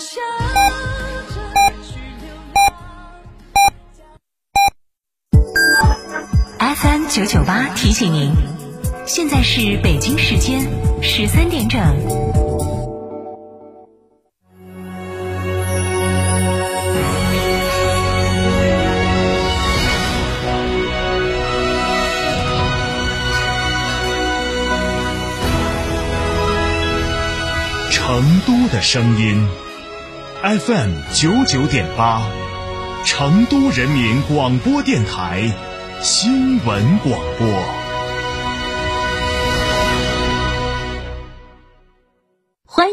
笑着去流浪。FM 九九八提醒您，现在是北京时间十三点整。成都的声音，FM 九九点八，成都人民广播电台新闻广播。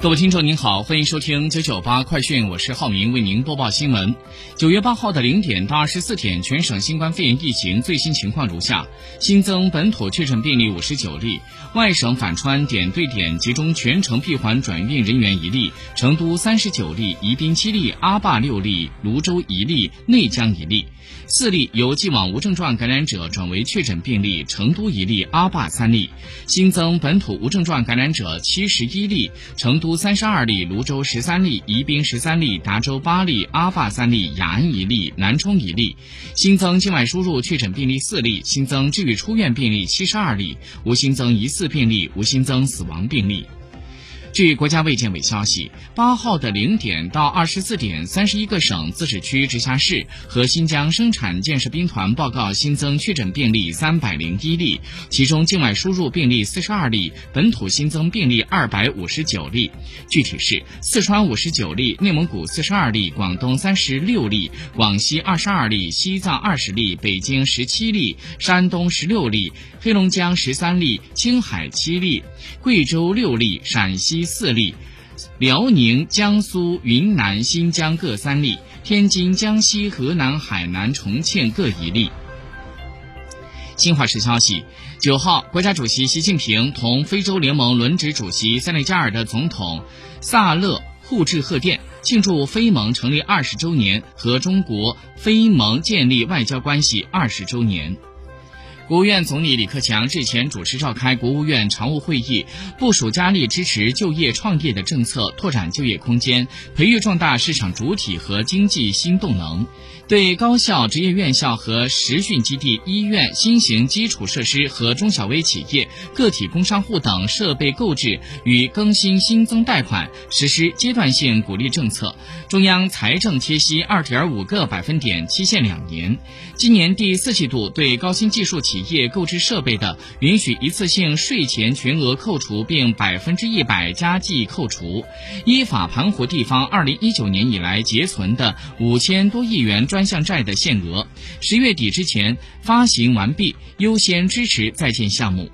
各位听众您好，欢迎收听九九八快讯，我是浩明，为您播报新闻。九月八号的零点到二十四点，全省新冠肺炎疫情最新情况如下：新增本土确诊病例五十九例，外省返川点对点集中全程闭环转运人员一例，成都三十九例，宜宾七例，阿坝六例，泸州一例，内江一例。四例由既往无症状感染者转为确诊病例，成都一例，阿坝三例。新增本土无症状感染者七十一例，成都三十二例，泸州十三例，宜宾十三例，达州八例，阿坝三例，雅安一例，南充一例。新增境外输入确诊病例四例，新增治愈出院病例七十二例，无新增疑似病例，无新增死亡病例。据国家卫健委消息，八号的零点到二十四点，三十一个省、自治区、直辖市和新疆生产建设兵团报告新增确诊病例三百零一例，其中境外输入病例四十二例，本土新增病例二百五十九例。具体是：四川五十九例，内蒙古四十二例，广东三十六例，广西二十二例，西藏二十例，北京十七例，山东十六例，黑龙江十三例，青海七例，贵州六例，陕西。四例，辽宁、江苏、云南、新疆各三例，天津、江西、河南、海南、重庆各一例。新华社消息，九号，国家主席习近平同非洲联盟轮值主席塞内加尔的总统萨勒互致贺电，庆祝非盟成立二十周年和中国非盟建立外交关系二十周年。国务院总理李克强日前主持召开国务院常务会议，部署加力支持就业创业的政策，拓展就业空间，培育壮大市场主体和经济新动能。对高校、职业院校和实训基地、医院、新型基础设施和中小微企业、个体工商户等设备购置与更新新增贷款实施阶段性鼓励政策，中央财政贴息二点五个百分点，期限两年。今年第四季度对高新技术企业购置设备的，允许一次性税前全额扣除并百分之一百加计扣除。依法盘活地方二零一九年以来结存的五千多亿元专专项债的限额，十月底之前发行完毕，优先支持在建项目。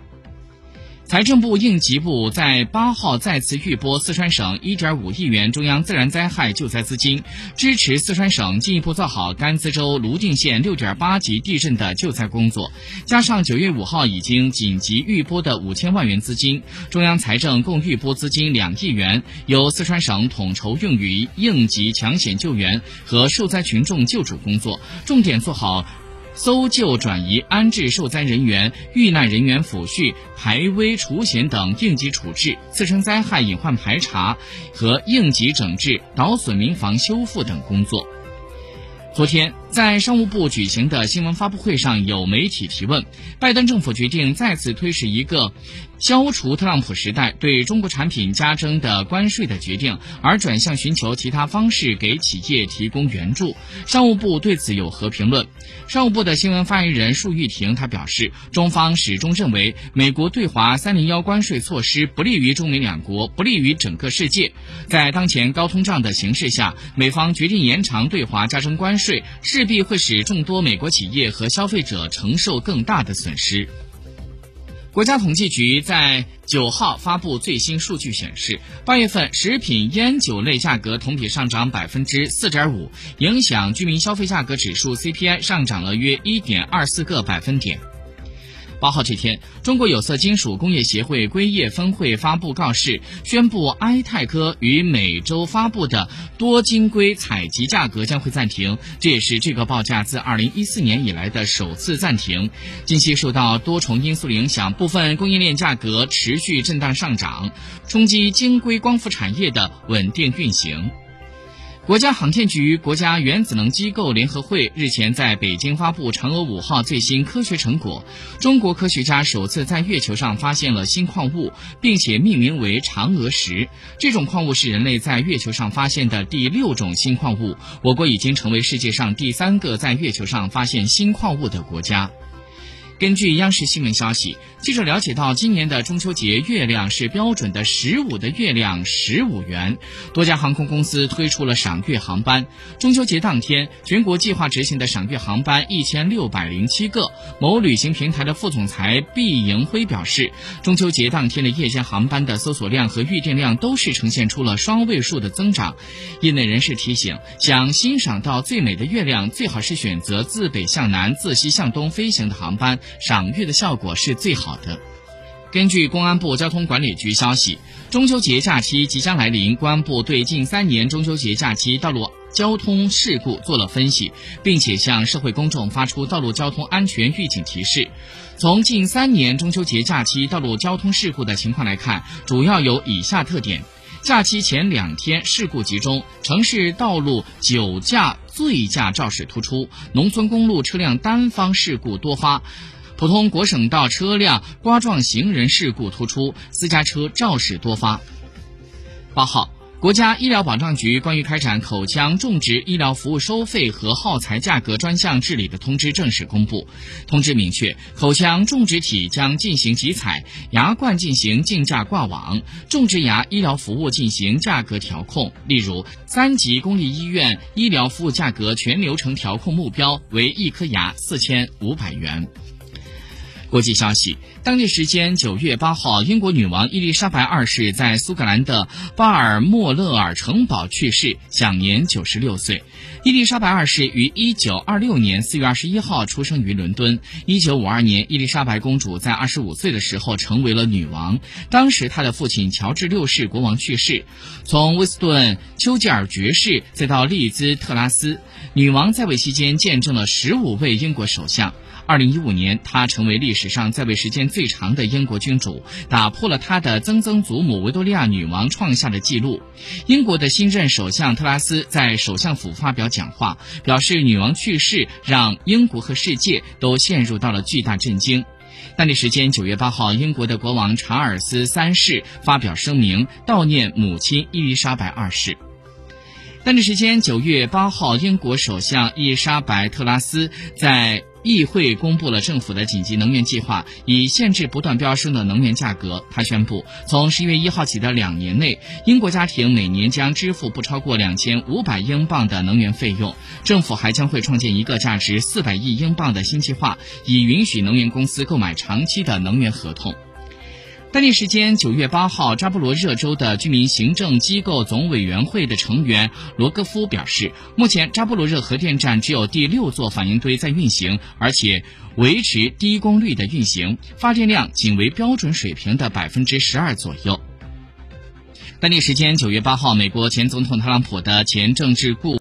财政部、应急部在八号再次预拨四川省一点五亿元中央自然灾害救灾资金，支持四川省进一步做好甘孜州泸定县六点八级地震的救灾工作。加上九月五号已经紧急预拨的五千万元资金，中央财政共预拨资金两亿元，由四川省统筹用于应急抢险救援和受灾群众救助工作，重点做好。搜救、转移、安置受灾人员、遇难人员抚恤、排危除险等应急处置，次生灾害隐患排查和应急整治、倒损民房修复等工作。昨天，在商务部举行的新闻发布会上，有媒体提问：拜登政府决定再次推迟一个消除特朗普时代对中国产品加征的关税的决定，而转向寻求其他方式给企业提供援助。商务部对此有何评论？商务部的新闻发言人束玉婷她表示，中方始终认为美国对华“三零幺”关税措施不利于中美两国，不利于整个世界。在当前高通胀的形势下，美方决定延长对华加征关税，税势必会使众多美国企业和消费者承受更大的损失。国家统计局在九号发布最新数据显示，八月份食品烟酒类价格同比上涨百分之四点五，影响居民消费价格指数 CPI 上涨了约一点二四个百分点。八号这天，中国有色金属工业协会硅业分会发布告示，宣布埃泰科于每周发布的多晶硅采集价格将会暂停，这也是这个报价自二零一四年以来的首次暂停。近期受到多重因素影响，部分供应链价格持续震荡上涨，冲击晶硅光伏产业的稳定运行。国家航天局、国家原子能机构联合会日前在北京发布嫦娥五号最新科学成果。中国科学家首次在月球上发现了新矿物，并且命名为嫦娥石。这种矿物是人类在月球上发现的第六种新矿物。我国已经成为世界上第三个在月球上发现新矿物的国家。根据央视新闻消息，记者了解到，今年的中秋节月亮是标准的十五的月亮，十五元。多家航空公司推出了赏月航班。中秋节当天，全国计划执行的赏月航班一千六百零七个。某旅行平台的副总裁毕迎辉表示，中秋节当天的夜间航班的搜索量和预订量都是呈现出了双位数的增长。业内人士提醒，想欣赏到最美的月亮，最好是选择自北向南、自西向东飞行的航班。赏月的效果是最好的。根据公安部交通管理局消息，中秋节假期即将来临，公安部对近三年中秋节假期道路交通事故做了分析，并且向社会公众发出道路交通安全预警提示。从近三年中秋节假期道路交通事故的情况来看，主要有以下特点：假期前两天事故集中，城市道路酒驾、醉驾肇事突出，农村公路车辆单方事故多发。普通国省道车辆刮撞行人事故突出，私家车肇事多发。八号，国家医疗保障局关于开展口腔种植医疗服务收费和耗材价格专项治理的通知正式公布。通知明确，口腔种植体将进行集采，牙冠进行竞价挂网，种植牙医疗服务进行价格调控。例如，三级公立医院医疗服务价格全流程调控目标为一颗牙四千五百元。国际消息，当地时间九月八号，英国女王伊丽莎白二世在苏格兰的巴尔莫勒尔城堡去世，享年九十六岁。伊丽莎白二世于一九二六年四月二十一号出生于伦敦。一九五二年，伊丽莎白公主在二十五岁的时候成为了女王。当时，她的父亲乔治六世国王去世。从威斯顿·丘吉尔爵士再到利兹·特拉斯，女王在位期间见证了十五位英国首相。二零一五年，她成为历史上在位时间最长的英国君主，打破了她的曾曾祖母维多利亚女王创下的纪录。英国的新任首相特拉斯在首相府发表讲话，表示女王去世让英国和世界都陷入到了巨大震惊。当地时间九月八号，英国的国王查尔斯三世发表声明，悼念母亲伊丽莎白二世。当地时间九月八号，英国首相伊丽莎白特拉斯在议会公布了政府的紧急能源计划，以限制不断飙升的能源价格。他宣布，从十一月一号起的两年内，英国家庭每年将支付不超过两千五百英镑的能源费用。政府还将会创建一个价值四百亿英镑的新计划，以允许能源公司购买长期的能源合同。当地时间九月八号，扎波罗热州的居民行政机构总委员会的成员罗戈夫表示，目前扎波罗热核电站只有第六座反应堆在运行，而且维持低功率的运行，发电量仅为标准水平的百分之十二左右。当地时间九月八号，美国前总统特朗普的前政治顾。